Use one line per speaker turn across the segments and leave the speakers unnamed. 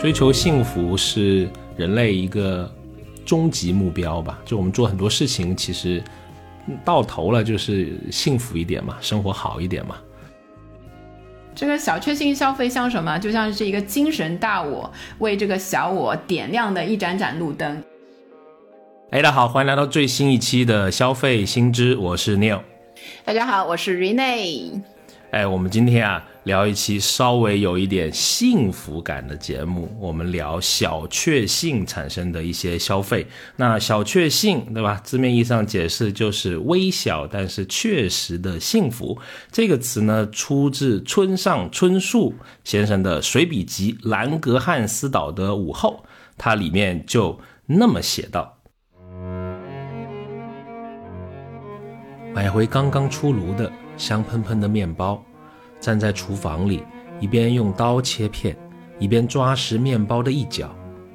追求幸福是人类一个终极目标吧？就我们做很多事情，其实到头了就是幸福一点嘛，生活好一点嘛。
这个小确幸消费像什么？就像是一个精神大我为这个小我点亮的一盏盏路灯。
哎，大家好，欢迎来到最新一期的消费新知，我是 Neil。
大家好，我是 Rene。
哎，我们今天啊聊一期稍微有一点幸福感的节目，我们聊小确幸产生的一些消费。那小确幸，对吧？字面意义上解释就是微小但是确实的幸福。这个词呢，出自村上春树先生的随笔集《兰格汉斯岛的午后》，它里面就那么写道：买回刚刚出炉的。香喷喷的面包，站在厨房里，一边用刀切片，一边抓食面包的一角。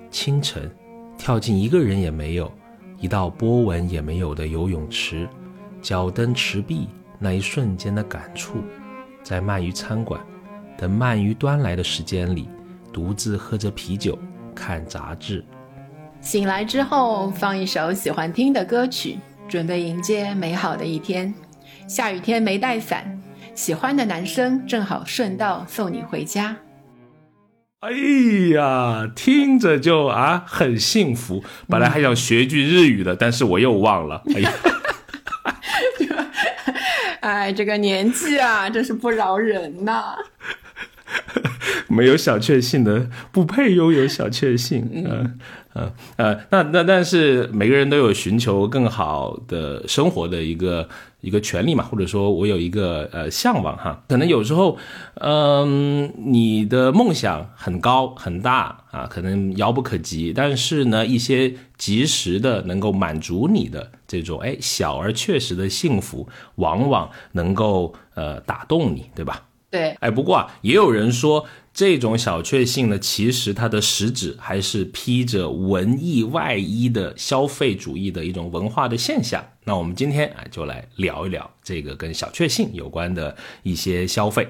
清晨，跳进一个人也没有、一道波纹也没有的游泳池，脚蹬池壁那一瞬间的感触，在鳗鱼餐馆等鳗鱼端来的时间里，独自喝着啤酒，看杂志。
醒来之后，放一首喜欢听的歌曲，准备迎接美好的一天。下雨天没带伞，喜欢的男生正好顺道送你回家。
哎呀，听着就啊很幸福。本来还想学句日语的，但是我又忘了。哎呀，
哎，这个年纪啊，真是不饶人呐。
没有小确幸的，不配拥有小确幸。嗯。呃呃，那那但是每个人都有寻求更好的生活的一个一个权利嘛，或者说我有一个呃向往哈。可能有时候，嗯，你的梦想很高很大啊，可能遥不可及，但是呢，一些及时的能够满足你的这种哎小而确实的幸福，往往能够呃打动你，对吧？
对，
哎，不过啊，也有人说。这种小确幸呢，其实它的实质还是披着文艺外衣的消费主义的一种文化的现象。那我们今天啊，就来聊一聊这个跟小确幸有关的一些消费。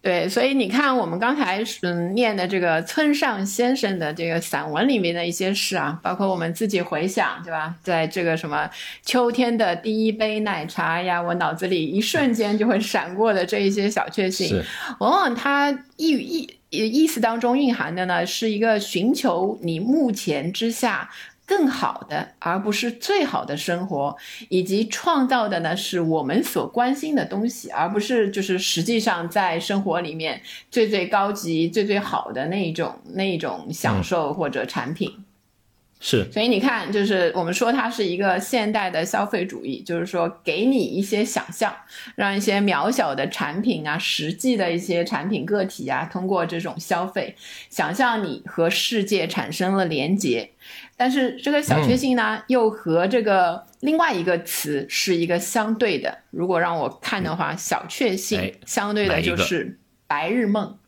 对，所以你看，我们刚才嗯念的这个村上先生的这个散文里面的一些事啊，包括我们自己回想，对吧？在这个什么秋天的第一杯奶茶呀，我脑子里一瞬间就会闪过的这一些小确幸，往往它意意意思当中蕴含的呢，是一个寻求你目前之下。更好的，而不是最好的生活，以及创造的呢，是我们所关心的东西，而不是就是实际上在生活里面最最高级、最最好的那一种那一种享受或者产品。
是，
所以你看，就是我们说它是一个现代的消费主义，就是说给你一些想象，让一些渺小的产品啊，实际的一些产品个体啊，通过这种消费，想象你和世界产生了连结。但是这个小确幸呢，又和这个另外一个词是一个相对的。如果让我看的话，小确幸相对的就是白日梦。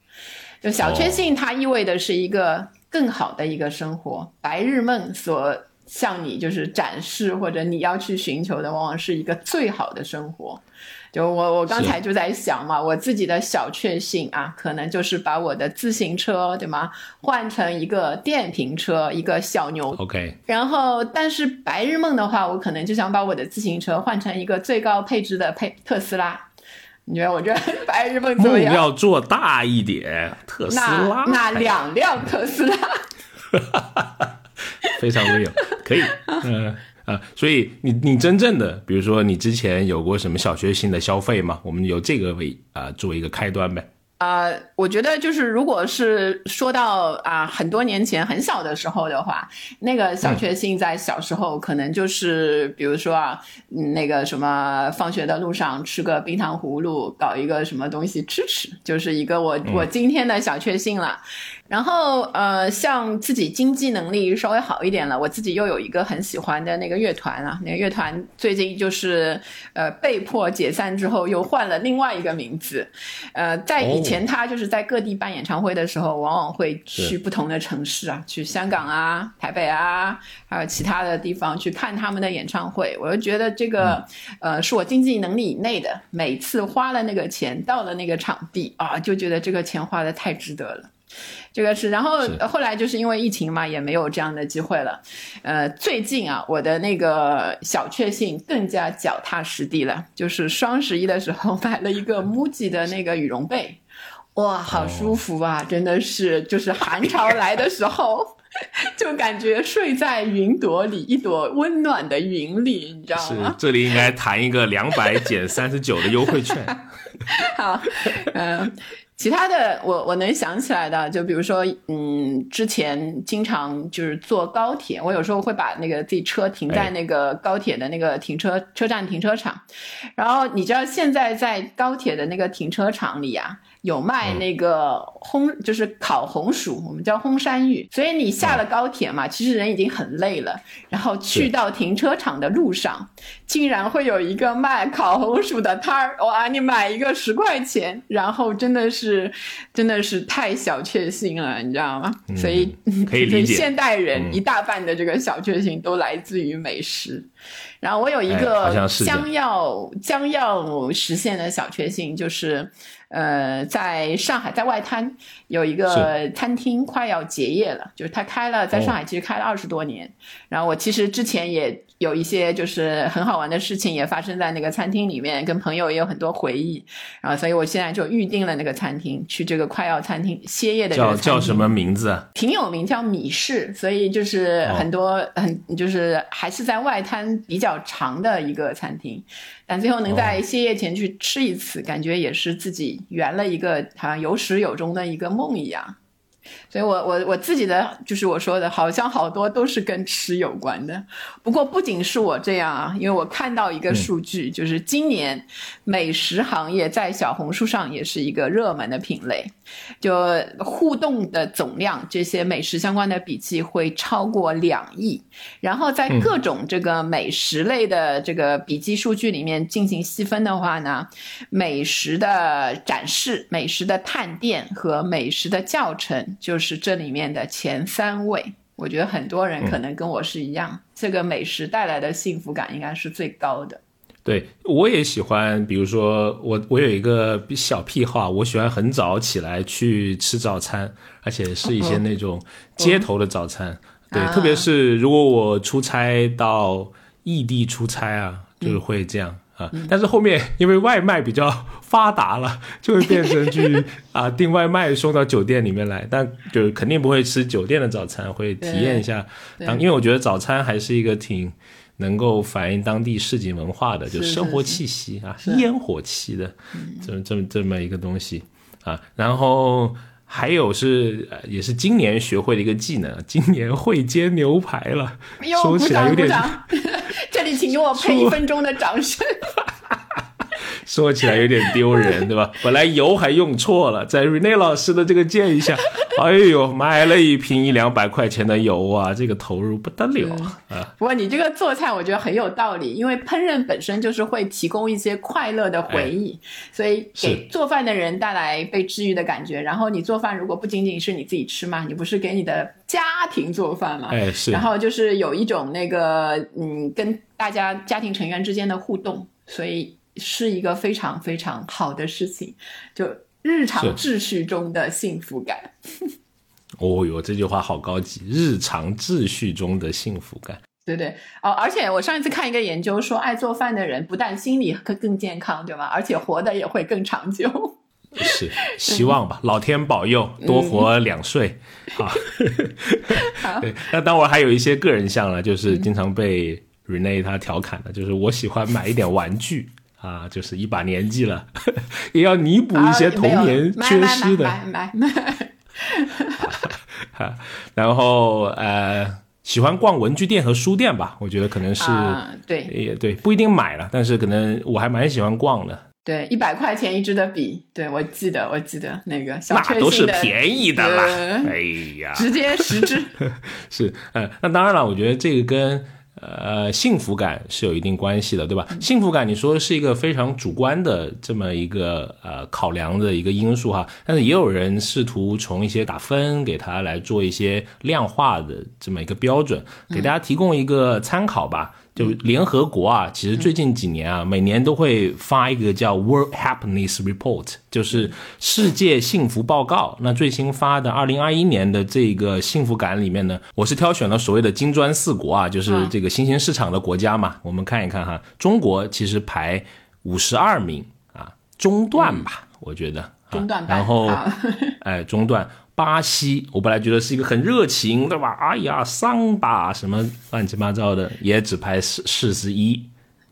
就小确幸，它意味的是一个。更好的一个生活，白日梦所向你就是展示，或者你要去寻求的，往往是一个最好的生活。就我我刚才就在想嘛，我自己的小确幸啊，可能就是把我的自行车对吗，换成一个电瓶车，一个小牛。
OK。
然后，但是白日梦的话，我可能就想把我的自行车换成一个最高配置的配特斯拉。你觉得我这 白日梦怎么样？
要做大一点，特斯拉，
那两辆特斯拉，
非常微有，可以，嗯啊，所以你你真正的，比如说你之前有过什么小确幸的消费吗？我们由这个为啊作为一个开端呗。
呃，我觉得就是，如果是说到啊，很多年前很小的时候的话，那个小确幸在小时候可能就是，比如说啊，那个什么，放学的路上吃个冰糖葫芦，搞一个什么东西吃吃，就是一个我我今天的小确幸了。然后呃，像自己经济能力稍微好一点了，我自己又有一个很喜欢的那个乐团啊，那个乐团最近就是呃被迫解散之后又换了另外一个名字，呃，在以前。他就是在各地办演唱会的时候，往往会去不同的城市啊，去香港啊、台北啊，还有其他的地方去看他们的演唱会。我就觉得这个，呃，是我经济能力以内的。每次花了那个钱，到了那个场地啊，就觉得这个钱花的太值得了。这个是，然后后来就是因为疫情嘛，也没有这样的机会了。呃，最近啊，我的那个小确幸更加脚踏实地了，就是双十一的时候买了一个 MUJI 的那个羽绒被，哇，好舒服啊！真的是，就是寒潮来的时候，就感觉睡在云朵里，一朵温暖的云里，你知道吗？
是，这里应该谈一个两百减三十九的优惠券。
好，嗯。其他的，我我能想起来的，就比如说，嗯，之前经常就是坐高铁，我有时候会把那个自己车停在那个高铁的那个停车车站停车场，然后你知道现在在高铁的那个停车场里啊。有卖那个烘，就是烤红薯，我们叫烘山芋。所以你下了高铁嘛，其实人已经很累了，然后去到停车场的路上，竟然会有一个卖烤红薯的摊儿，哇，你买一个十块钱，然后真的是，真的是太小确幸了，你知道吗？所以
可以 理解，
现代人一大半的这个小确幸都来自于美食。然后我有一个将要将要实现的小确幸，就是。呃，在上海，在外滩有一个餐厅快要结业了，就是他开了，在上海其实开了二十多年。然后我其实之前也有一些就是很好玩的事情也发生在那个餐厅里面，跟朋友也有很多回忆。然后，所以我现在就预定了那个餐厅，去这个快要餐厅歇业的。
叫叫什么名字？
挺有名，叫米氏。所以就是很多很就是还是在外滩比较长的一个餐厅。但最后能在歇业前去吃一次，感觉也是自己圆了一个好像有始有终的一个梦一样。所以，我我我自己的就是我说的，好像好多都是跟吃有关的。不过，不仅是我这样啊，因为我看到一个数据，就是今年美食行业在小红书上也是一个热门的品类，就互动的总量，这些美食相关的笔记会超过两亿。然后，在各种这个美食类的这个笔记数据里面进行细分的话呢，美食的展示、美食的探店和美食的教程。就是这里面的前三位，我觉得很多人可能跟我是一样，这个美食带来的幸福感应该是最高的。
对，我也喜欢，比如说我我有一个小癖好，我喜欢很早起来去吃早餐，而且是一些那种街头的早餐。对，特别是如果我出差到异地出差啊，就是会这样。啊，但是后面因为外卖比较发达了，就会变成去 啊订外卖送到酒店里面来，但就肯定不会吃酒店的早餐，会体验一下。当因为我觉得早餐还是一个挺能够反映当地市井文化的，就生活气息啊，烟火气的这么这么这么一个东西啊。然后还有是也是今年学会的一个技能，今年会煎牛排了，说起来有点。
这里，请给我配一分钟的掌声。
说起来有点丢人，对吧？本来油还用错了，在 Rene 老师的这个建议下，哎呦，买了一瓶一两百块钱的油啊，这个投入不得了啊！
不过你这个做菜，我觉得很有道理，因为烹饪本身就是会提供一些快乐的回忆，所以给做饭的人带来被治愈的感觉。然后你做饭如果不仅仅是你自己吃嘛，你不是给你的家庭做饭嘛？
哎，是。
然后就是有一种那个嗯，跟大家家庭成员之间的互动，所以。是一个非常非常好的事情，就日常秩序中的幸福感。
哦哟，这句话好高级！日常秩序中的幸福感，
对对哦。而且我上一次看一个研究说，爱做饭的人不但心理更更健康，对吗？而且活的也会更长久。
是，希望吧，老天保佑，多活两岁 啊！对，那当然还有一些个人项了，就是经常被 Rene 他调侃的，就是我喜欢买一点玩具。啊，就是一把年纪了，也要弥补一些童年缺失的。
买买买。
然后呃，喜欢逛文具店和书店吧？我觉得可能是
对，
也对，不一定买了，但是可能我还蛮喜欢逛的。
对，一百块钱一支的笔，对我记得，我记得那个小
那都是便宜的啦。哎呀，
直接十支。
是，呃，那当然了，我觉得这个跟。呃，幸福感是有一定关系的，对吧？幸福感，你说是一个非常主观的这么一个呃考量的一个因素哈，但是也有人试图从一些打分给它来做一些量化的这么一个标准，给大家提供一个参考吧。就联合国啊，其实最近几年啊，每年都会发一个叫 World Happiness Report，就是世界幸福报告。那最新发的二零二一年的这个幸福感里面呢，我是挑选了所谓的金砖四国啊，就是这个新兴市场的国家嘛。我们看一看哈，中国其实排五十二名啊，中段吧，我觉得
中段。
然后，哎，中段。巴西，我本来觉得是一个很热情，对吧？哎呀，桑巴什么乱七八糟的，也只排四四十一，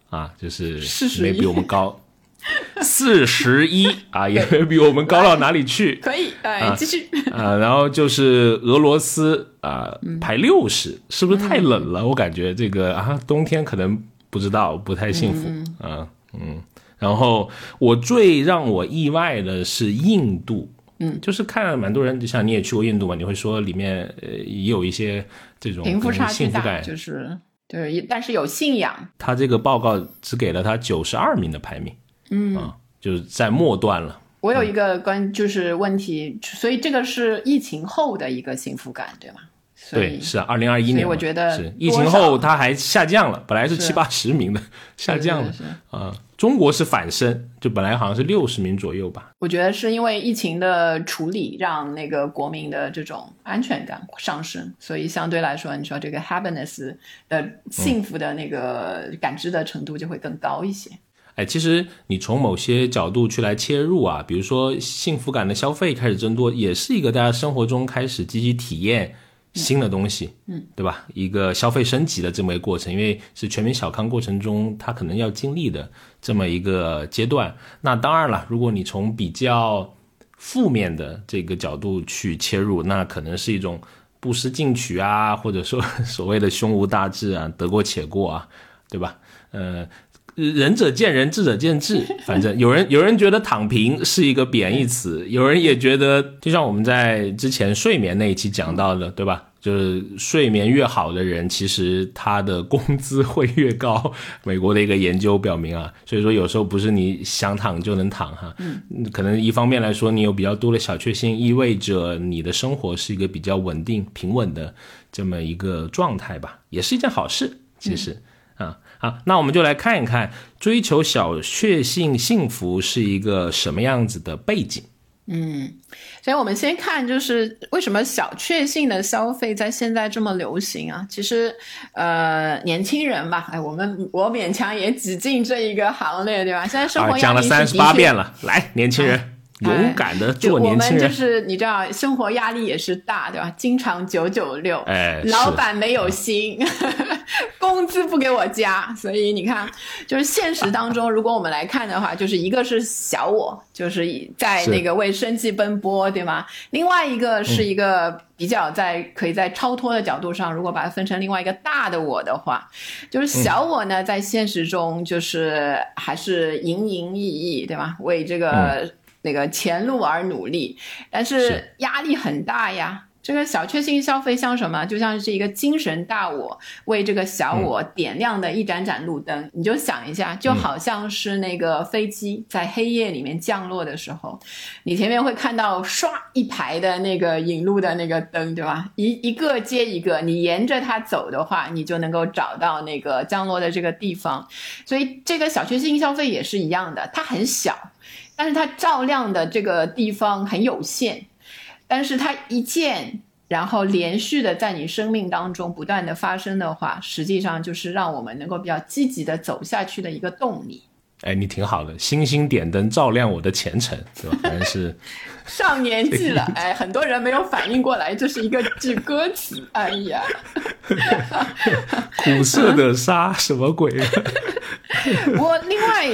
啊，就是没比我们高，四十一啊，也没比我们高到哪里去。
可以，哎，继续
啊。然后就是俄罗斯啊，排六十，是不是太冷了？我感觉这个啊，冬天可能不知道，不太幸福啊。嗯，然后我最让我意外的是印度。
嗯，
就是看蛮多人，就像你也去过印度嘛，你会说里面呃也有一些这种
贫富差
距大，
就是对，但是有信仰。
他这个报告只给了他九十二名的排名，
嗯
啊，就是在末段了。
我有一个关就是问题，所以这个是疫情后的一个幸福感，对吗？
对，是啊，二零二一年，
我觉得
是疫情后它还下降了，本来是七八十名的，下降了啊。中国是反升，就本来好像是六十名左右吧。
我觉得是因为疫情的处理，让那个国民的这种安全感上升，所以相对来说，你说这个 happiness 的幸福的那个感知的程度就会更高一些。
哎，其实你从某些角度去来切入啊，比如说幸福感的消费开始增多，也是一个大家生活中开始积极体验。新的东西，
嗯，
对吧？一个消费升级的这么一个过程，因为是全民小康过程中，他可能要经历的这么一个阶段。那当然了，如果你从比较负面的这个角度去切入，那可能是一种不思进取啊，或者说所谓的胸无大志啊，得过且过啊，对吧？呃。仁者见仁，智者见智。反正有人有人觉得躺平是一个贬义词，有人也觉得，就像我们在之前睡眠那一期讲到的，对吧？就是睡眠越好的人，其实他的工资会越高。美国的一个研究表明啊，所以说有时候不是你想躺就能躺哈。
嗯，
可能一方面来说，你有比较多的小确幸，意味着你的生活是一个比较稳定、平稳的这么一个状态吧，也是一件好事。其实。好，那我们就来看一看追求小确幸幸福是一个什么样子的背景。
嗯，所以我们先看，就是为什么小确幸的消费在现在这么流行啊？其实，呃，年轻人吧，哎，我们我勉强也挤进这一个行列，对吧？现在生活
讲了三十八遍了，来，年轻人。勇敢的做年轻
人，我们就是你知道，生活压力也是大，对吧？经常九九六，
哎，
老板没有心，工资不给我加，所以你看，就是现实当中，如果我们来看的话，就是一个是小我，就是在那个为生计奔波，对吗？另外一个是一个比较在可以在超脱的角度上，如果把它分成另外一个大的我的话，就是小我呢，在现实中就是还是营营役役，对吗？为这个。那个前路而努力，但是压力很大呀。这个小确幸消费像什么？就像是一个精神大我为这个小我点亮的一盏盏路灯。你就想一下，就好像是那个飞机在黑夜里面降落的时候，你前面会看到唰一排的那个引路的那个灯，对吧？一一个接一个，你沿着它走的话，你就能够找到那个降落的这个地方。所以这个小确幸消费也是一样的，它很小。但是它照亮的这个地方很有限，但是它一件，然后连续的在你生命当中不断的发生的话，实际上就是让我们能够比较积极的走下去的一个动力。
哎，你挺好的，星星点灯照亮我的前程，对吧？反正是
上年纪了，哎，很多人没有反应过来，这是一个句歌词。哎呀，
苦涩的沙，什么鬼？
不过另外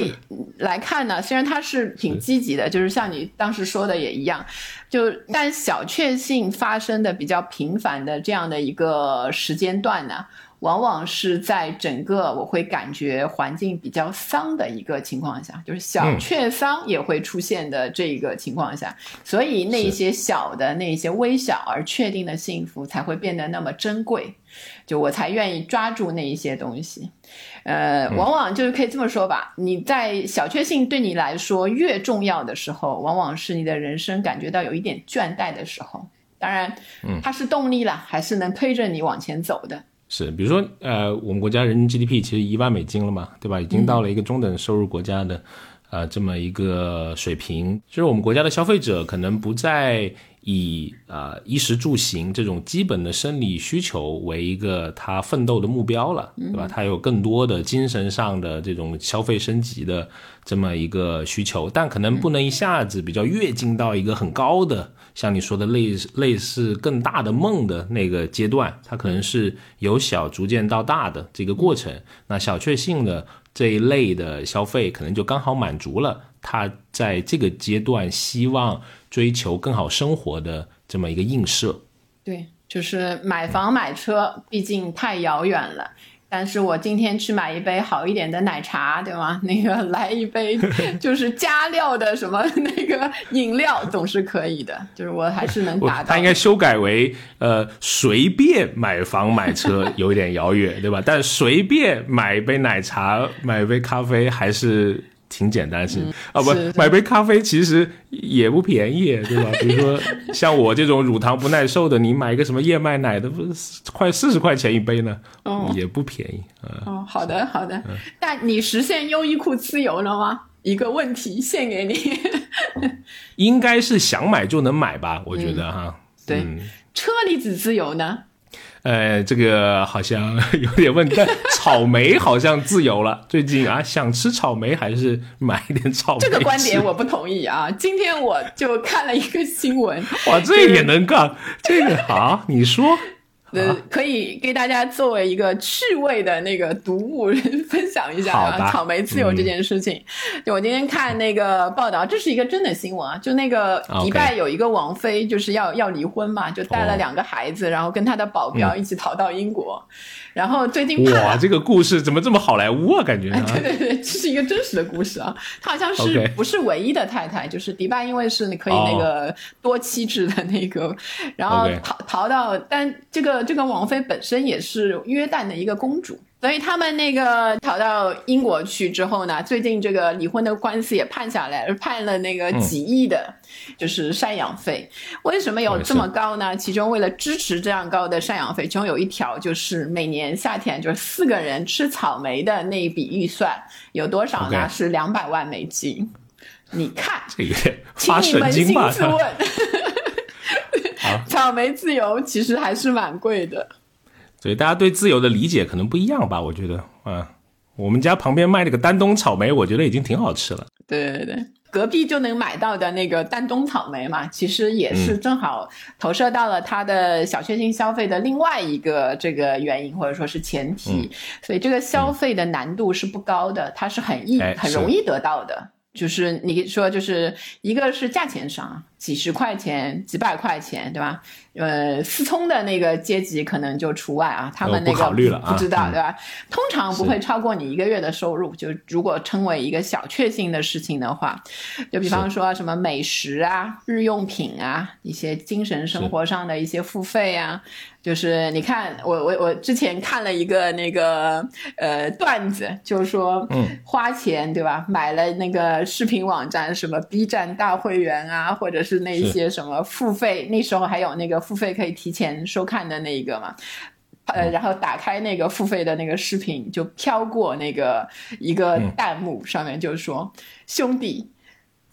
来看呢，虽然它是挺积极的，就是像你当时说的也一样，就但小确幸发生的比较频繁的这样的一个时间段呢。往往是在整个我会感觉环境比较丧的一个情况下，就是小确丧也会出现的这个情况下，所以那些小的、那些微小而确定的幸福才会变得那么珍贵，就我才愿意抓住那一些东西。呃，往往就是可以这么说吧，你在小确幸对你来说越重要的时候，往往是你的人生感觉到有一点倦怠的时候。当然，嗯，它是动力了，还是能推着你往前走的。
是，比如说，呃，我们国家人均 GDP 其实一万美金了嘛，对吧？已经到了一个中等收入国家的，呃，这么一个水平。就是我们国家的消费者可能不再以啊衣食住行这种基本的生理需求为一个他奋斗的目标了，对吧？他有更多的精神上的这种消费升级的这么一个需求，但可能不能一下子比较跃进到一个很高的。像你说的类类似更大的梦的那个阶段，它可能是由小逐渐到大的这个过程。那小确幸的这一类的消费，可能就刚好满足了他在这个阶段希望追求更好生活的这么一个映射。
对，就是买房买车，毕竟太遥远了。但是我今天去买一杯好一点的奶茶，对吗？那个来一杯 就是加料的什么那个饮料总是可以的，就是我还是能达到。
他应该修改为呃随便买房买车 有一点遥远，对吧？但随便买一杯奶茶买一杯咖啡还是。挺简单是啊，不买杯咖啡其实也不便宜，对吧？比如说像我这种乳糖不耐受的，你买一个什么燕麦奶的，不是快四十块钱一杯呢？哦，也不便宜
啊。哦，好的好的。但你实现优衣库自由了吗？一个问题献给你。
应该是想买就能买吧？我觉得哈。
对，车厘子自由呢？
呃，这个好像 有点问题。草莓好像自由了，最近啊，想吃草莓还是买一点草莓。
这个观点我不同意啊！今天我就看了一个新闻，
哇，这也能干？这个好，你说。
呃，可以给大家作为一个趣味的那个读物分享一下啊，草莓自由这件事情。就我今天看那个报道，这是一个真的新闻啊。就那个迪拜有一个王妃，就是要要离婚嘛，就带了两个孩子，然后跟他的保镖一起逃到英国。然后最近
哇，这个故事怎么这么好莱坞啊？感觉
对对对，这是一个真实的故事啊。他好像是不是唯一的太太？就是迪拜，因为是你可以那个多妻制的那个，然后逃逃到，但这个。这个王妃本身也是约旦的一个公主。所以他们那个逃到英国去之后呢，最近这个离婚的官司也判下来，判了那个几亿的，就是赡养费。为什么有这么高呢？其中为了支持这样高的赡养费，其中有一条就是每年夏天就是四个人吃草莓的那一笔预算有多少呢？是两百万美金。你看，
这个发神经吧？
草莓自由其实还是蛮贵的。
所以，大家对自由的理解可能不一样吧？我觉得，啊，我们家旁边卖那个丹东草莓，我觉得已经挺好吃了。
对对对，隔壁就能买到的那个丹东草莓嘛，其实也是正好投射到了它的小确幸消费的另外一个这个原因或者说是前提，所以这个消费的难度是不高的，它是很易很容易得到的。就是你说，就是一个是价钱上，几十块钱、几百块钱，对吧？呃，思聪的那个阶级可能就除外啊，他们那个不知道，对吧？通常不会超过你一个月的收入。就如果称为一个小确幸的事情的话，就比方说什么美食啊、日用品啊、一些精神生活上的一些付费啊。就是你看，我我我之前看了一个那个呃段子，就是说，嗯，花钱对吧？买了那个视频网站，什么 B 站大会员啊，或者是那些什么付费，那时候还有那个付费可以提前收看的那一个嘛，呃，然后打开那个付费的那个视频，就飘过那个一个弹幕，上面就是说，兄弟。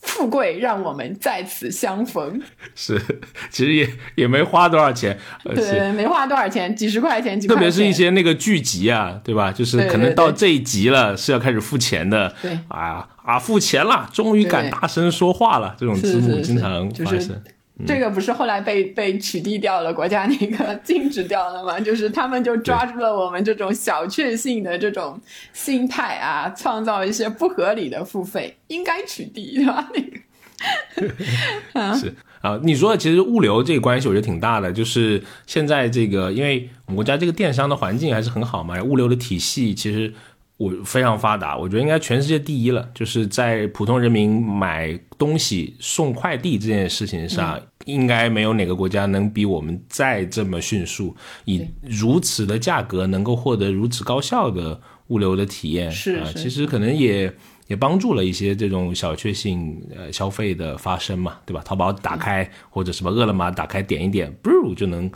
富贵让我们再次相逢，
是，其实也也没花多少钱，
对，没花多少钱，几十块钱，
特别是一些那个剧集啊，对吧？就是可能到这一集了是要开始付钱的，
对，
啊啊，付钱了，终于敢大声说话了，这种字幕经常发生。
这个不是后来被被取缔掉了，国家那个禁止掉了吗？就是他们就抓住了我们这种小确幸的这种心态啊，创造一些不合理的付费，应该取缔，对吧？那个
是啊，你说的其实物流这个关系我觉得挺大的，就是现在这个，因为我们国家这个电商的环境还是很好嘛，物流的体系其实我非常发达，我觉得应该全世界第一了。就是在普通人民买东西送快递这件事情上，应该没有哪个国家能比我们再这么迅速，以如此的价格能够获得如此高效的物流的体验。
是
啊，其实可能也。也帮助了一些这种小确幸呃消费的发生嘛，对吧？淘宝打开或者什么饿了么打开点一点，不就能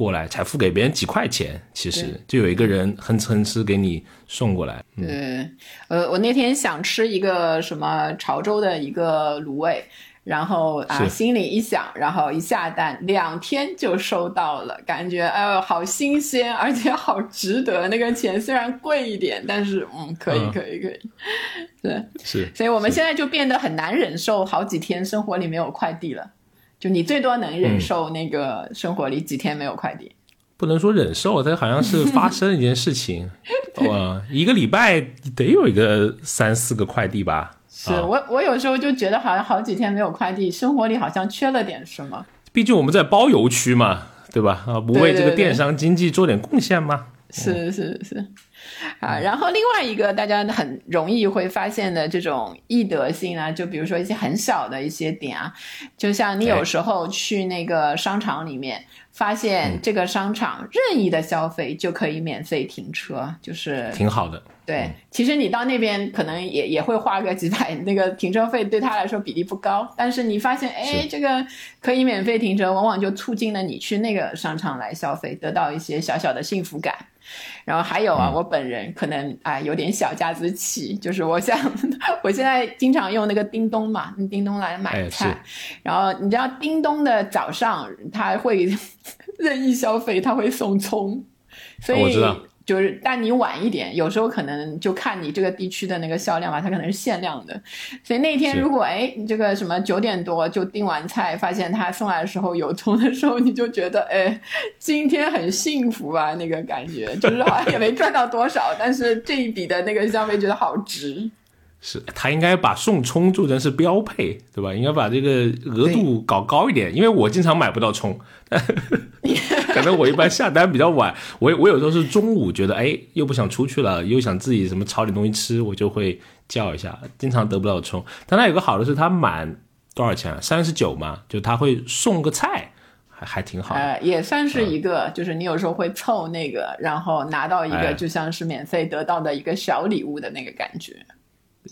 过来，才付给别人几块钱，其实就有一个人哼哧哼哧给你送过来。
对，呃，我那天想吃一个什么潮州的一个卤味。然后啊，心里一想，然后一下单，两天就收到了，感觉哎呦好新鲜，而且好值得。那个钱虽然贵一点，但是嗯，可以可以可以，对，
是。
所以我们现在就变得很难忍受好几天生活里没有快递了。就你最多能忍受那个生活里几天没有快递？
不能说忍受，它好像是发生一件事情。哇，一个礼拜得有一个三四个快递吧。
是我，我有时候就觉得好像好几天没有快递，生活里好像缺了点什么。
毕竟我们在包邮区嘛，对吧？啊，不为这个电商经济做点贡献吗？
是是是，啊，然后另外一个大家很容易会发现的这种易得性啊，就比如说一些很小的一些点啊，就像你有时候去那个商场里面。发现这个商场任意的消费就可以免费停车，就是
挺好的。
对，其实你到那边可能也也会花个几百，那个停车费对他来说比例不高。但是你发现，哎，这个可以免费停车，往往就促进了你去那个商场来消费，得到一些小小的幸福感。然后还有啊，我本人可能啊有点小家子气，就是我想 我现在经常用那个叮咚嘛，叮咚来买菜。然后你知道叮咚的早上他会 任意消费，他会送葱，所以。就是，但你晚一点，有时候可能就看你这个地区的那个销量吧，它可能是限量的。所以那天如果哎，你这个什么九点多就订完菜，发现他送来的时候有葱的时候，你就觉得哎，今天很幸福啊，那个感觉就是好像也没赚到多少，但是这一笔的那个消费觉得好值。
是他应该把送葱做成是标配，对吧？应该把这个额度搞高一点，因为我经常买不到葱，可能我一般下单比较晚。我我有时候是中午觉得哎又不想出去了，又想自己什么炒点东西吃，我就会叫一下，经常得不到葱。但它有个好的是，它满多少钱？三十九嘛，就他会送个菜，还还挺好。
呃，也算是一个，就是你有时候会凑那个，然后拿到一个就像是免费得到的一个小礼物的那个感觉。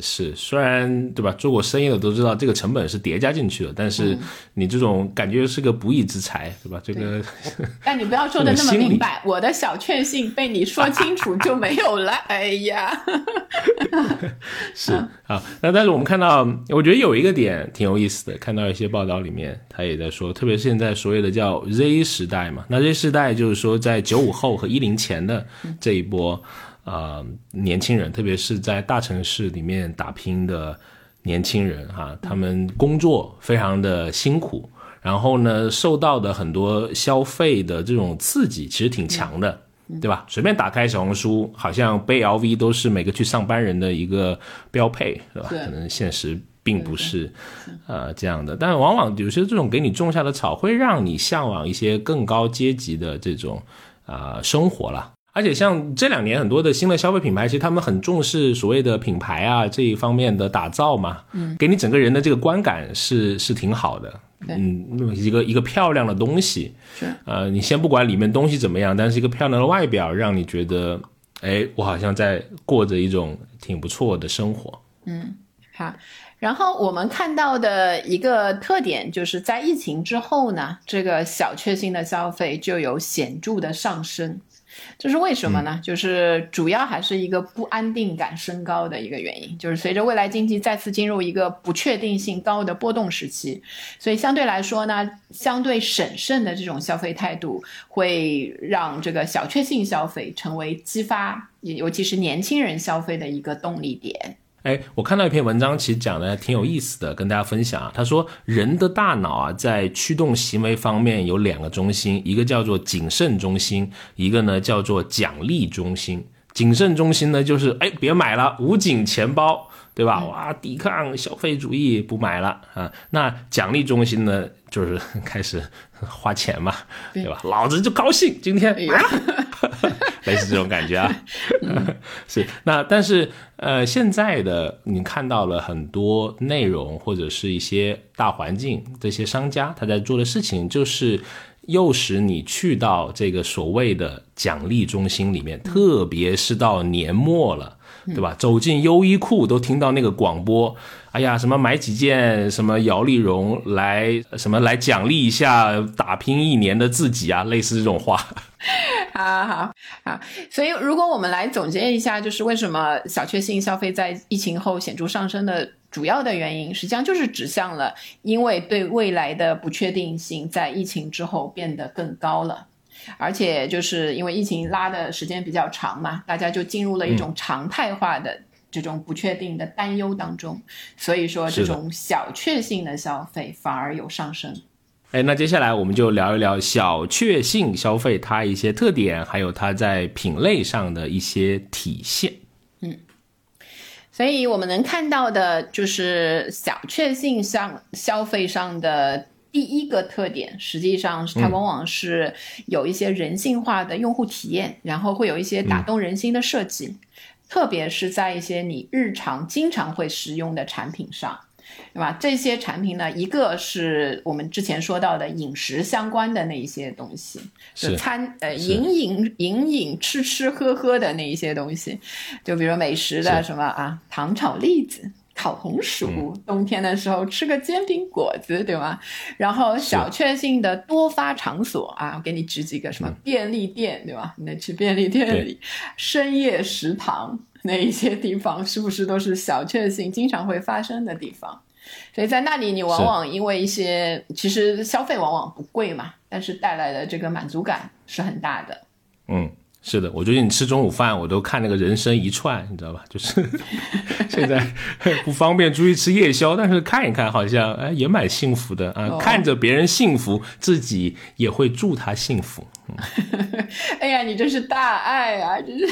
是，虽然对吧？做过生意的都知道这个成本是叠加进去的，但是你这种感觉是个不义之财，对吧？这个，
但你不要说的那么明白，我的小确幸被你说清楚就没有了。哎呀，
是啊，那但是我们看到，我觉得有一个点挺有意思的，看到一些报道里面，他也在说，特别是现在所谓的叫 Z 时代嘛，那 Z 时代就是说在九五后和一零前的这一波。呃，年轻人，特别是在大城市里面打拼的年轻人，哈，他们工作非常的辛苦，然后呢，受到的很多消费的这种刺激，其实挺强的，对吧？随便打开小红书，好像背 LV 都是每个去上班人的一个标配，对吧？可能现实并不是，呃，这样的。但往往有些这种给你种下的草，会让你向往一些更高阶级的这种啊生活了。而且像这两年很多的新的消费品牌，其实他们很重视所谓的品牌啊这一方面的打造嘛，嗯，给你整个人的这个观感是是挺好的，嗯，一个一个漂亮的东西，
是，
呃，你先不管里面东西怎么样，但是一个漂亮的外表让你觉得，哎，我好像在过着一种挺不错的生活，
嗯，好，然后我们看到的一个特点就是在疫情之后呢，这个小确幸的消费就有显著的上升。这是为什么呢？就是主要还是一个不安定感升高的一个原因，就是随着未来经济再次进入一个不确定性高的波动时期，所以相对来说呢，相对审慎的这种消费态度会让这个小确幸消费成为激发，尤其是年轻人消费的一个动力点。
哎，我看到一篇文章，其实讲的挺有意思的，跟大家分享啊。他说，人的大脑啊，在驱动行为方面有两个中心，一个叫做谨慎中心，一个呢叫做奖励中心。谨慎中心呢，就是哎，别买了，捂紧钱包。对吧？哇，抵抗消费主义，不买了啊。那奖励中心呢，就是开始花钱嘛，对吧？老子就高兴，今天买了。类似这种感觉啊，是那但是呃，现在的你看到了很多内容或者是一些大环境，这些商家他在做的事情，就是诱使你去到这个所谓的奖励中心里面，特别是到年末了，对吧？走进优衣库都听到那个广播，哎呀，什么买几件什么摇粒绒来什么来奖励一下打拼一年的自己啊，类似这种话。
好好好，所以如果我们来总结一下，就是为什么小确幸消费在疫情后显著上升的主要的原因，实际上就是指向了，因为对未来的不确定性在疫情之后变得更高了，而且就是因为疫情拉的时间比较长嘛，大家就进入了一种常态化的这种不确定的担忧当中，所以说这种小确幸的消费反而有上升。
哎，那接下来我们就聊一聊小确幸消费它一些特点，还有它在品类上的一些体现。
嗯，所以我们能看到的就是小确幸上消费上的第一个特点，实际上是它往往是有一些人性化的用户体验，然后会有一些打动人心的设计，特别是在一些你日常经常会使用的产品上。对吧？这些产品呢，一个是我们之前说到的饮食相关的那一些东西，
就
餐呃饮饮饮饮吃吃喝喝的那一些东西，就比如美食的什么啊，糖炒栗子、烤红薯，冬天的时候吃个煎饼果子，对吗？然后小确幸的多发场所啊，我给你指几个什么便利店，对吧？你去便利店里，深夜食堂。那一些地方是不是都是小确幸经常会发生的地方？所以在那里，你往往因为一些其实消费往往不贵嘛，但是带来的这个满足感是很大的。
嗯。是的，我最近吃中午饭，我都看那个人生一串，你知道吧？就是现在不方便出去吃夜宵，但是看一看，好像哎也蛮幸福的啊！看着别人幸福，自己也会祝他幸福。
哎呀，你这是大爱啊！真是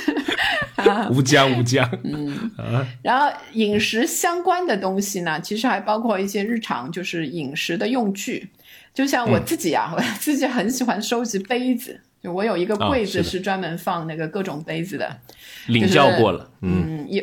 啊
无疆无疆。
嗯啊。然后饮食相关的东西呢，其实还包括一些日常就是饮食的用具，就像我自己啊，我自己很喜欢收集杯子。我有一个柜子是专门放那个各种杯子的，
领教过了。嗯，
有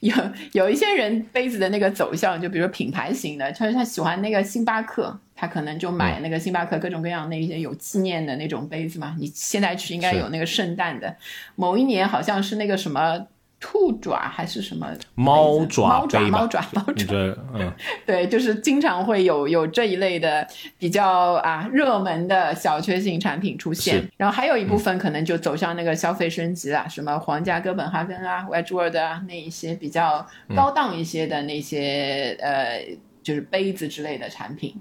有有一些人杯子的那个走向，就比如品牌型的，他他喜欢那个星巴克，他可能就买那个星巴克各种各样那些有纪念的那种杯子嘛。你现在去应该有那个圣诞的，某一年好像是那个什么。兔爪还是什么
猫爪？
猫爪，猫爪，猫爪。嗯，对，就是经常会有有这一类的比较啊热门的小确幸产品出现。然后还有一部分可能就走向那个消费升级了，什么皇家哥本哈根啊、Wedgwood 啊那一些比较高档一些的那些呃，就是杯子之类的产品。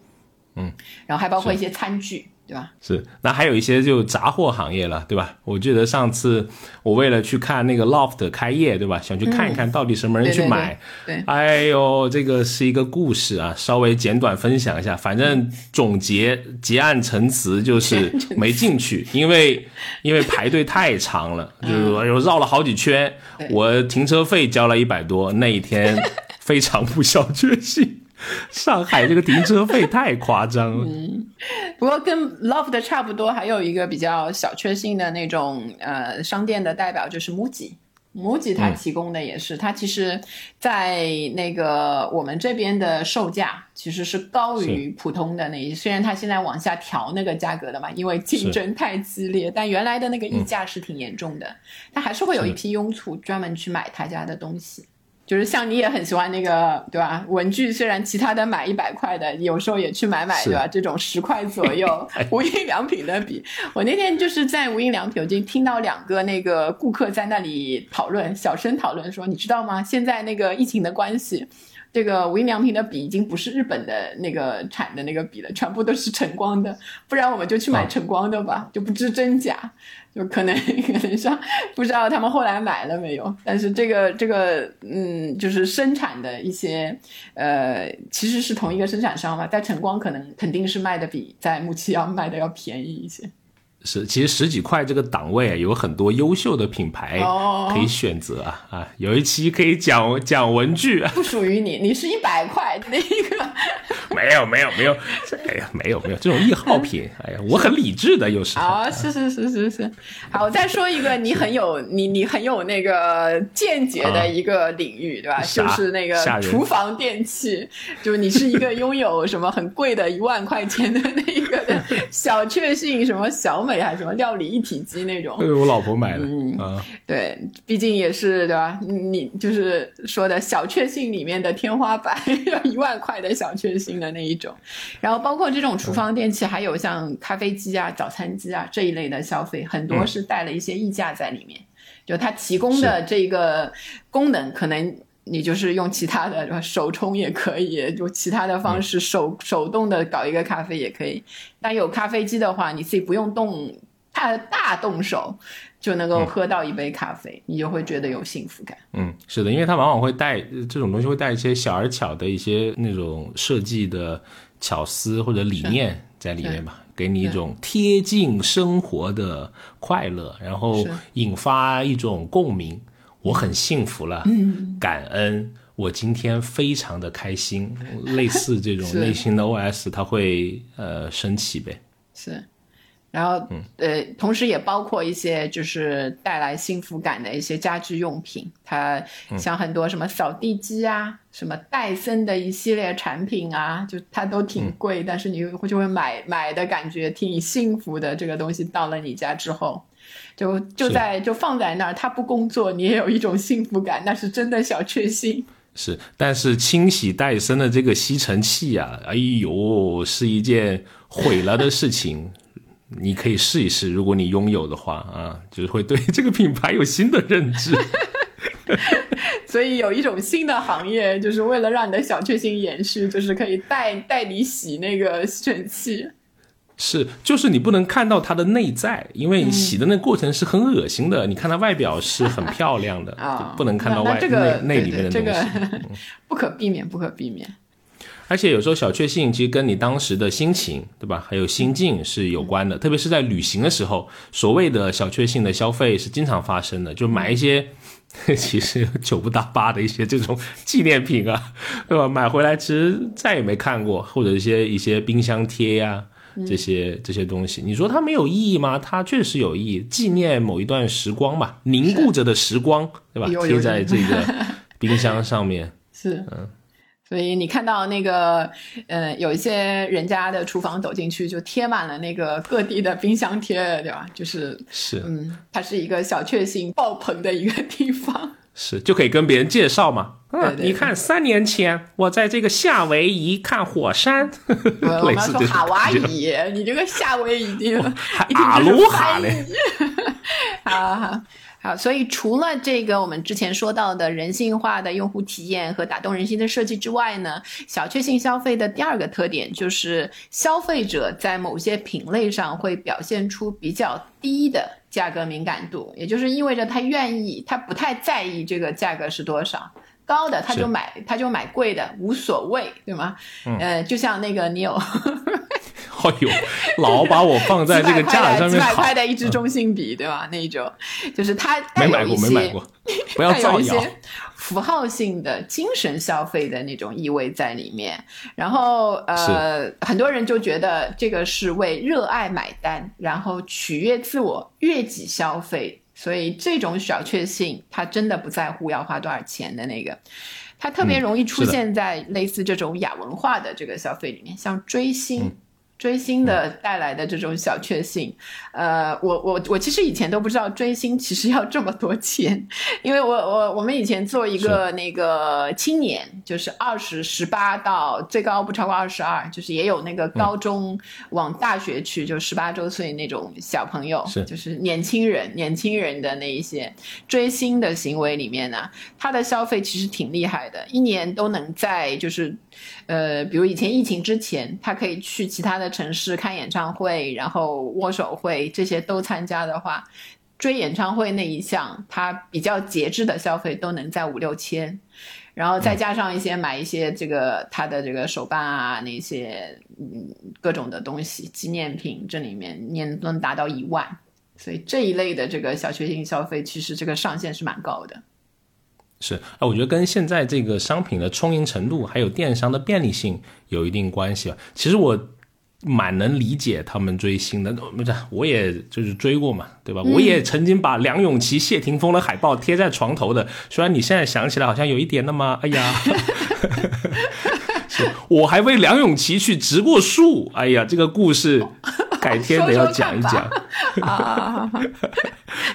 嗯，
然后还包括一些餐具。对吧？
是，那还有一些就杂货行业了，对吧？我记得上次我为了去看那个 Loft 开业，对吧？想去看一看到底什么人去买。
对，
哎呦，这个是一个故事啊，稍微简短分享一下。反正总结结案陈词就是 没进去，因为因为排队太长了，就是又绕了好几圈，我停车费交了一百多，那一天非常不小确幸。上海这个停车费太夸张。了。
嗯，不过跟 Love 差不多，还有一个比较小确幸的那种呃商店的代表就是 MUJI，MUJI 它提供的也是，它其实，在那个我们这边的售价其实是高于普通的那一，虽然它现在往下调那个价格了嘛，因为竞争太激烈，但原来的那个溢价是挺严重的，它还是会有一批拥簇专门去买他家的东西。就是像你也很喜欢那个，对吧？文具虽然其他的买一百块的，有时候也去买买，对吧？这种十块左右 无印良品的笔，我那天就是在无印良品，我就听到两个那个顾客在那里讨论，小声讨论说，你知道吗？现在那个疫情的关系。这个无印良品的笔已经不是日本的那个产的那个笔了，全部都是晨光的，不然我们就去买晨光的吧，就不知真假，就可能 可能像不知道他们后来买了没有，但是这个这个嗯，就是生产的一些呃，其实是同一个生产商嘛，在晨光可能肯定是卖的比在木器要卖的要便宜一些。
是，其实十几块这个档位有很多优秀的品牌可以选择啊啊！有一期可以讲讲文具，
不属于你，你是一百块那个。
没有没有没有，哎呀没有没有这种易耗品，哎呀我很理智的，有时候。
啊是是是是是，好，我再说一个你很有你你很有那个见解的一个领域，对吧？就是那个厨房电器，就是你是一个拥有什么很贵的一万块钱的那个小确幸，什么小美还是什么料理一体机那种？
是我老婆买的，嗯，
对，毕竟也是对吧？你就是说的小确幸里面的天花板，要 一万块的小确幸的那一种。然后包括这种厨房电器，还有像咖啡机啊、早餐机啊这一类的消费，很多是带了一些溢价在里面。就它提供的这个功能，可能。你就是用其他的，手冲也可以，就其他的方式手手动的搞一个咖啡也可以。但有咖啡机的话，你自己不用动太大动手，就能够喝到一杯咖啡，你就会觉得有幸福感。
嗯，是的，因为它往往会带这种东西，会带一些小而巧的一些那种设计的巧思或者理念在里面吧，给你一种贴近生活的快乐，然后引发一种共鸣。我很幸福了，嗯感恩，我今天非常的开心，类似这种内心的 OS，它会呃升起呗。
是，然后呃，同时也包括一些就是带来幸福感的一些家居用品，它像很多什么扫地机啊，什么戴森的一系列产品啊，就它都挺贵，但是你就会买买的感觉挺幸福的。这个东西到了你家之后。就就在就放在那儿，他不工作，你也有一种幸福感，那是真的小确幸。
是，但是清洗戴森的这个吸尘器啊，哎呦，是一件毁了的事情。你可以试一试，如果你拥有的话啊，就是会对这个品牌有新的认知。
所以有一种新的行业，就是为了让你的小确幸延续，就是可以代代理洗那个吸尘器。
是，就是你不能看到它的内在，因为洗的那过程是很恶心的。你看它外表是很 漂亮的，不能看到外内内里面的东西，
不可避免，不可避免。
而且有时候小确幸其实跟你当时的心情，对吧？还有心境是有关的。特别是在旅行的时候，所谓的小确幸的消费是经常发生的，就买一些 其实九不搭八的一些这种纪念品啊，对吧？买回来其实再也没看过，或者一些一些冰箱贴呀。这些这些东西，你说它没有意义吗？它确实有意义，纪念某一段时光吧，凝固着的时光，对吧？贴在这个 冰箱上面。
是，嗯，所以你看到那个，呃，有一些人家的厨房走进去就贴满了那个各地的冰箱贴，对吧？就是
是，
嗯，它是一个小确幸爆棚的一个地方。
是，就可以跟别人介绍嘛。嗯，你看，三年前我在这个夏威夷看火山，
我们说哈哇伊，你这个夏威夷的，
阿鲁哈嘞。
好好好，所以除了这个我们之前说到的人性化的用户体验和打动人心的设计之外呢，小确幸消费的第二个特点就是消费者在某些品类上会表现出比较低的。价格敏感度，也就是意味着他愿意，他不太在意这个价格是多少，高的他就买，他就买贵的，无所谓，对吗？嗯，就像那个你有，
哎呦，老把我放在这个架上面，几
百块的一支中性笔，对吧？那一种，就是它
没买过，没买过，不要造谣。
符号性的精神消费的那种意味在里面，然后呃，很多人就觉得这个是为热爱买单，然后取悦自我、悦己消费，所以这种小确幸，他真的不在乎要花多少钱的那个，它特别容易出现在类似这种亚文化的这个消费里面，像追星。追星的带来的这种小确幸，呃，我我我其实以前都不知道追星其实要这么多钱，因为我我我们以前做一个那个青年，就是二十十八到最高不超过二十二，就是也有那个高中往大学去，就十八周岁那种小朋友，
是。
就是年轻人年轻人的那一些追星的行为里面呢，他的消费其实挺厉害的，一年都能在就是。呃，比如以前疫情之前，他可以去其他的城市看演唱会，然后握手会这些都参加的话，追演唱会那一项，他比较节制的消费都能在五六千。然后再加上一些买一些这个他的这个手办啊那些嗯各种的东西纪念品，这里面年能达到一万，所以这一类的这个小确幸消费，其实这个上限是蛮高的。
是啊，我觉得跟现在这个商品的充盈程度，还有电商的便利性有一定关系吧。其实我蛮能理解他们追星的，不是，我也就是追过嘛，对吧？我也曾经把梁咏琪、谢霆锋的海报贴在床头的。虽然你现在想起来好像有一点那么，哎呀，是我还为梁咏琪去植过树。哎呀，这个故事改天得要讲一讲。
啊，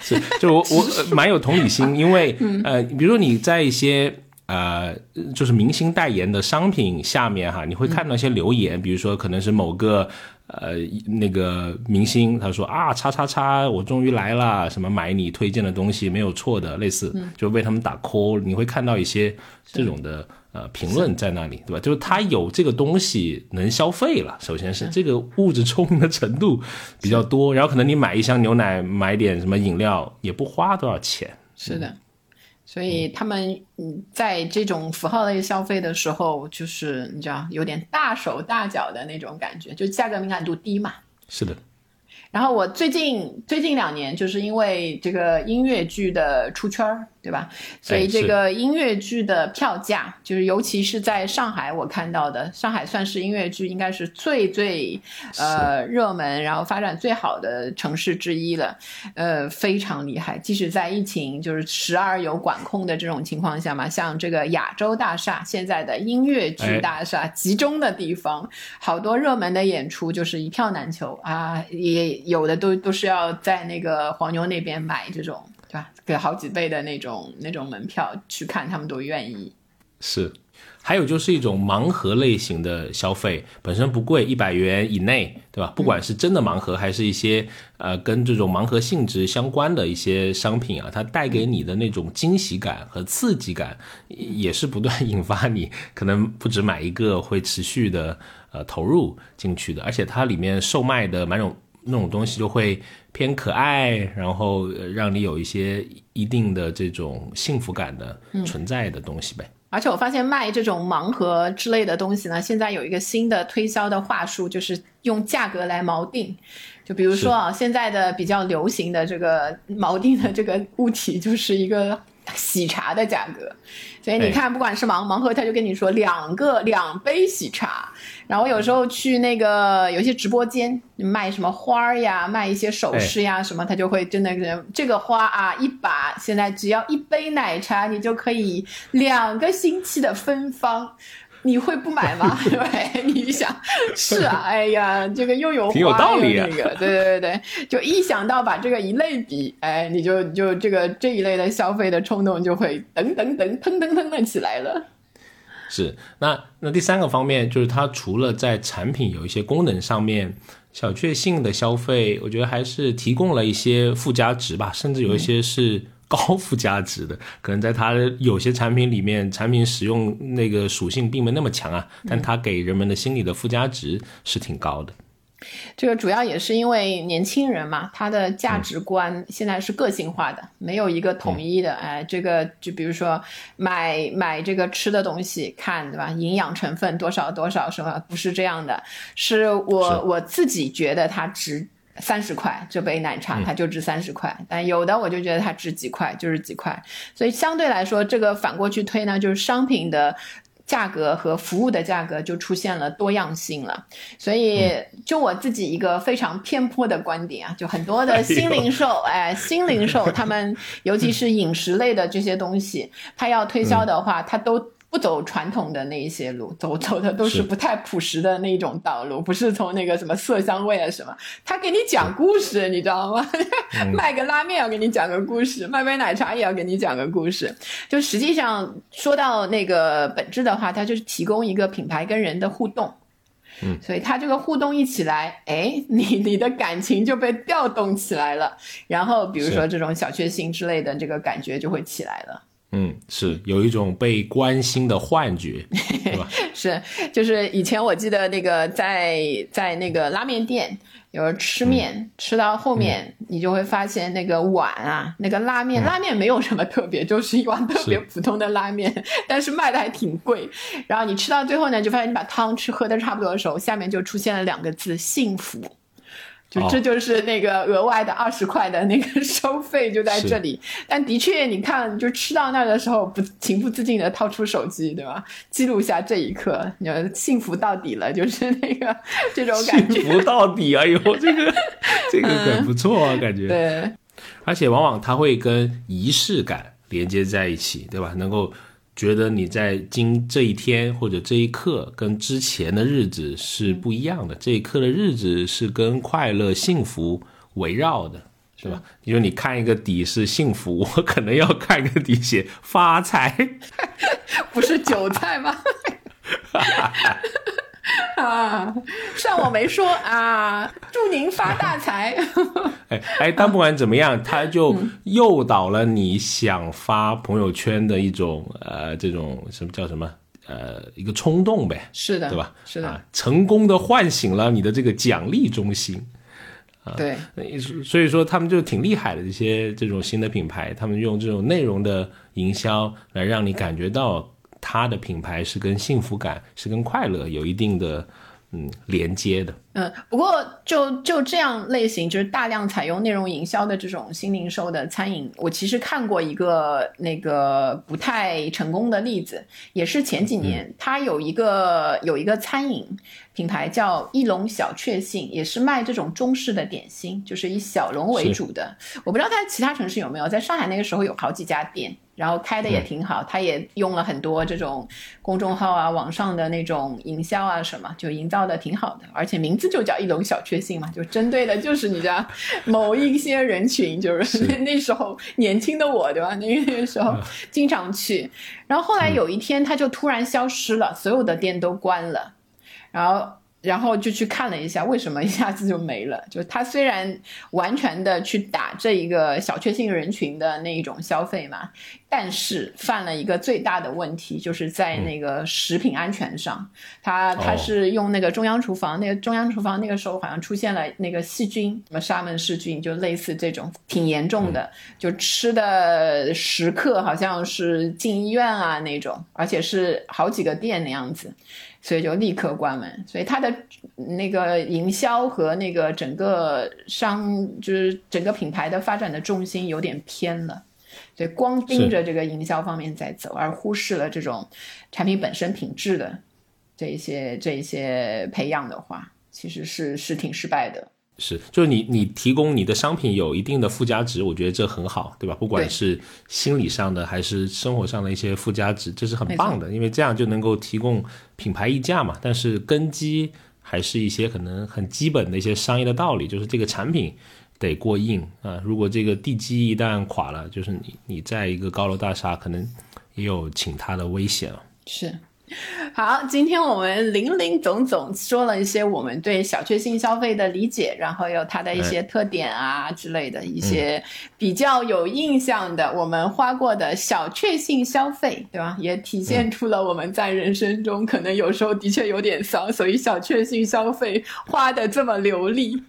是，就我我蛮有同理心，因为呃，比如说你在一些呃，就是明星代言的商品下面哈，你会看到一些留言，比如说可能是某个呃那个明星他说啊，叉叉叉，我终于来了，什么买你推荐的东西没有错的，类似就为他们打 call，你会看到一些这种的。呃，评论在那里，对吧？就是他有这个东西能消费了。首先是这个物质充盈的程度比较多，然后可能你买一箱牛奶，买点什么饮料，也不花多少钱。
是的，所以他们嗯，在这种符号类消费的时候，就是你知道，有点大手大脚的那种感觉，就价格敏感度低嘛。
是的。
然后我最近最近两年，就是因为这个音乐剧的出圈儿。对吧？所以这个音乐剧的票价，就是尤其是在上海，我看到的，上海算是音乐剧应该是最最呃热门，然后发展最好的城市之一了。呃，非常厉害。即使在疫情就是时而有管控的这种情况下嘛，像这个亚洲大厦现在的音乐剧大厦集中的地方，好多热门的演出就是一票难求啊，也有的都都是要在那个黄牛那边买这种。对吧？给好几倍的那种那种门票去看，他们都愿意。
是，还有就是一种盲盒类型的消费，本身不贵，一百元以内，对吧？不管是真的盲盒，还是一些呃跟这种盲盒性质相关的一些商品啊，它带给你的那种惊喜感和刺激感，也是不断引发你可能不止买一个，会持续的呃投入进去的。而且它里面售卖的买种那种东西就会。偏可爱，然后让你有一些一定的这种幸福感的存在的东西呗。
而且我发现卖这种盲盒之类的东西呢，现在有一个新的推销的话术，就是用价格来锚定。就比如说啊，现在的比较流行的这个锚定的这个物体，就是一个 喜茶的价格。所以你看，不管是盲盲盒，他就跟你说两个两杯喜茶。然后有时候去那个有些直播间卖什么花儿呀，卖一些首饰呀什么，他就会真的这个花啊一把，现在只要一杯奶茶，你就可以两个星期的芬芳，你会不买吗？对，你想是啊，哎呀，这个又有
挺有道理
那个，对对对对，就一想到把这个一类比，哎，你就就这个这一类的消费的冲动就会噔噔噔噔噔噔的起来了。
是，那那第三个方面就是它除了在产品有一些功能上面小确幸的消费，我觉得还是提供了一些附加值吧，甚至有一些是高附加值的。可能在它有些产品里面，产品使用那个属性并没那么强啊，但它给人们的心理的附加值是挺高的。
这个主要也是因为年轻人嘛，他的价值观现在是个性化的，没有一个统一的。哎，这个就比如说买买这个吃的东西，看对吧？营养成分多少多少什么？不是这样的，是我我自己觉得它值三十块，这杯奶茶它就值三十块。但有的我就觉得它值几块，就是几块。所以相对来说，这个反过去推呢，就是商品的。价格和服务的价格就出现了多样性了，所以就我自己一个非常偏颇的观点啊，就很多的新零售，哎，新零售他们 尤其是饮食类的这些东西，他要推销的话，他都。不走传统的那一些路，走走的都是不太朴实的那种道路，不是从那个什么色香味啊什么，他给你讲故事，你知道吗？卖个拉面要给你讲个故事，卖杯奶茶也要给你讲个故事。就实际上说到那个本质的话，它就是提供一个品牌跟人的互动。
嗯，
所以它这个互动一起来，哎，你你的感情就被调动起来了，然后比如说这种小确幸之类的，这个感觉就会起来了。
嗯，是有一种被关心的幻觉，是吧？
是，就是以前我记得那个在在那个拉面店，有时候吃面、吃到后面，你就会发现那个碗啊，那个拉面拉面没有什么特别，就是一碗特别普通的拉面，但是卖的还挺贵。然后你吃到最后呢，就发现你把汤吃喝的差不多的时候，下面就出现了两个字“幸福”。就这就是那个额外的二十块的那个收费就在这里，但的确你看，就吃到那儿的时候，不情不自禁的掏出手机，对吧？记录下这一刻，你幸福到底了，就是那个这种感觉。
幸福到底啊！哟，这个 这个很不错啊，感觉。
对，
而且往往它会跟仪式感连接在一起，对吧？能够。觉得你在今这一天或者这一刻跟之前的日子是不一样的，这一刻的日子是跟快乐、幸福围绕的，是吧？因为你看一个底是幸福，我可能要看一个底写发财，
不是韭菜吗？啊，算我没说啊！祝您发大财。
哎哎，但不管怎么样，他就诱导了你想发朋友圈的一种呃，这种什么叫什么呃一个冲动呗？
是的，
对吧？
是的，
成功的唤醒了你的这个奖励中心。啊，
对，
所以说他们就挺厉害的，这些这种新的品牌，他们用这种内容的营销来让你感觉到。他的品牌是跟幸福感、是跟快乐有一定的嗯连接的。
嗯，不过就就这样类型，就是大量采用内容营销的这种新零售的餐饮，我其实看过一个那个不太成功的例子，也是前几年，它有一个有一个餐饮品牌叫一笼小确幸，也是卖这种中式的点心，就是以小笼为主的。我不知道它其他城市有没有，在上海那个时候有好几家店。然后开的也挺好，他也用了很多这种公众号啊、网上的那种营销啊什么，就营造的挺好的。而且名字就叫一笼小确幸嘛，就针对的就是你知道某一些人群，就是 那时候年轻的我，对吧？那个时候经常去。然后后来有一天，他就突然消失了，所有的店都关了。然后。然后就去看了一下，为什么一下子就没了？就他虽然完全的去打这一个小确幸人群的那一种消费嘛，但是犯了一个最大的问题，就是在那个食品安全上，他他是用那个中央厨房，那个中央厨房那个时候好像出现了那个细菌，什么沙门氏菌，就类似这种挺严重的，就吃的食客好像是进医院啊那种，而且是好几个店那样子。所以就立刻关门，所以它的那个营销和那个整个商，就是整个品牌的发展的重心有点偏了，所以光盯着这个营销方面在走，而忽视了这种产品本身品质的这一些这一些培养的话，其实是是挺失败的。
是，就是你你提供你的商品有一定的附加值，我觉得这很好，对吧？不管是心理上的还是生活上的一些附加值，这是很棒的，因为这样就能够提供品牌溢价嘛。但是根基还是一些可能很基本的一些商业的道理，就是这个产品得过硬啊。如果这个地基一旦垮了，就是你你在一个高楼大厦，可能也有请他的危险啊。
是。好，今天我们林林总总说了一些我们对小确幸消费的理解，然后有它的一些特点啊之类的一些比较有印象的我们花过的小确幸消费，对吧？也体现出了我们在人生中可能有时候的确有点丧，所以小确幸消费花的这么流利。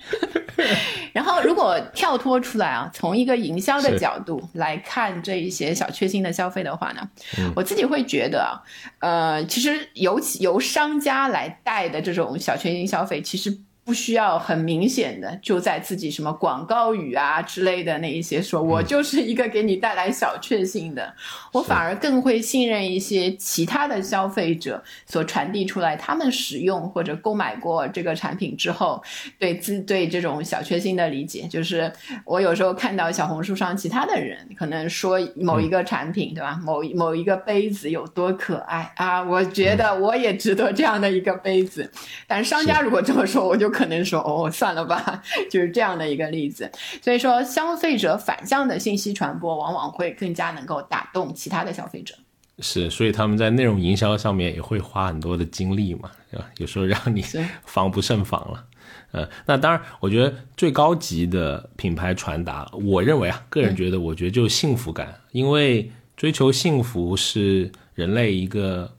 然后，如果跳脱出来啊，从一个营销的角度来看这一些小确幸的消费的话呢，我自己会觉得啊，呃。其实由由商家来带的这种小圈型消费，其实。不需要很明显的就在自己什么广告语啊之类的那一些说，我就是一个给你带来小确幸的，我反而更会信任一些其他的消费者所传递出来，他们使用或者购买过这个产品之后，对自对这种小确幸的理解，就是我有时候看到小红书上其他的人可能说某一个产品，对吧？某某一个杯子有多可爱啊，我觉得我也值得这样的一个杯子，但商家如果这么说，我就。可能说哦，算了吧，就是这样的一个例子。所以说，消费者反向的信息传播往往会更加能够打动其他的消费者。
是，所以他们在内容营销上面也会花很多的精力嘛，对吧？有时候让你 防不胜防了。呃，那当然，我觉得最高级的品牌传达，我认为啊，个人觉得，我觉得就是幸福感，因为。追求幸福是人类一个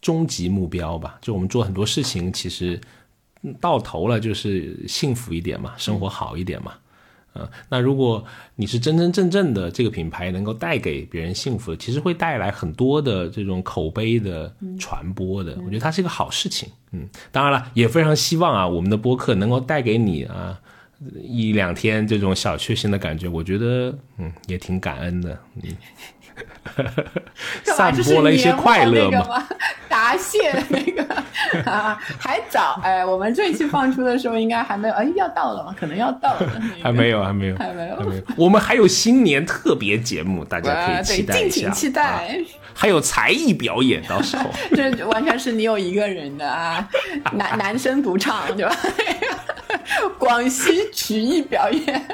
终极目标吧？就我们做很多事情，其实到头了就是幸福一点嘛，生活好一点嘛。呃，那如果你是真真正正的这个品牌能够带给别人幸福的，其实会带来很多的这种口碑的传播的。我觉得它是一个好事情。嗯，当然了，也非常希望啊，我们的播客能够带给你啊。一两天这种小确幸的感觉，我觉得嗯也挺感恩的，嗯，散播了一些快乐
嘛。答谢那个 啊，还早哎，我们这一期放出的时候应该还没有，哎，要到了吗？可能要到了，
还没有，还没有，
还没有，还没有。
我们还有新年特别节目，大家可以期待
一下，敬请期待。
还有才艺表演，到时候
这完全是你有一个人的啊，男男生独唱对吧？广西曲艺表演，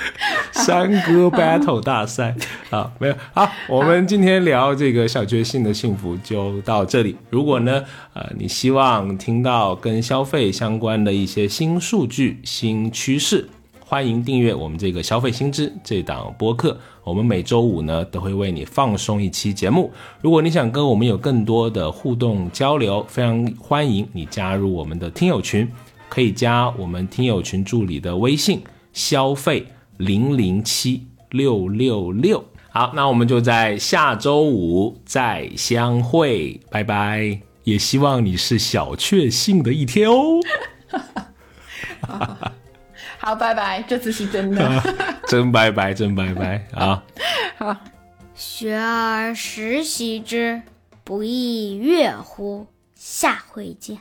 山歌 battle 大赛啊，没有好，我们今天聊这个小确幸的幸福就到这里。如果呢，呃，你希望听到跟消费相关的一些新数据、新趋势，欢迎订阅我们这个消费新知这档播客。我们每周五呢都会为你放松一期节目。如果你想跟我们有更多的互动交流，非常欢迎你加入我们的听友群。可以加我们听友群助理的微信，消费零零七六六六。好，那我们就在下周五再相会，拜拜。也希望你是小确幸的一天哦。
好，拜拜，这次是真的，
真拜拜，真拜拜啊。
好，
学而时习之，不亦说乎？下回见。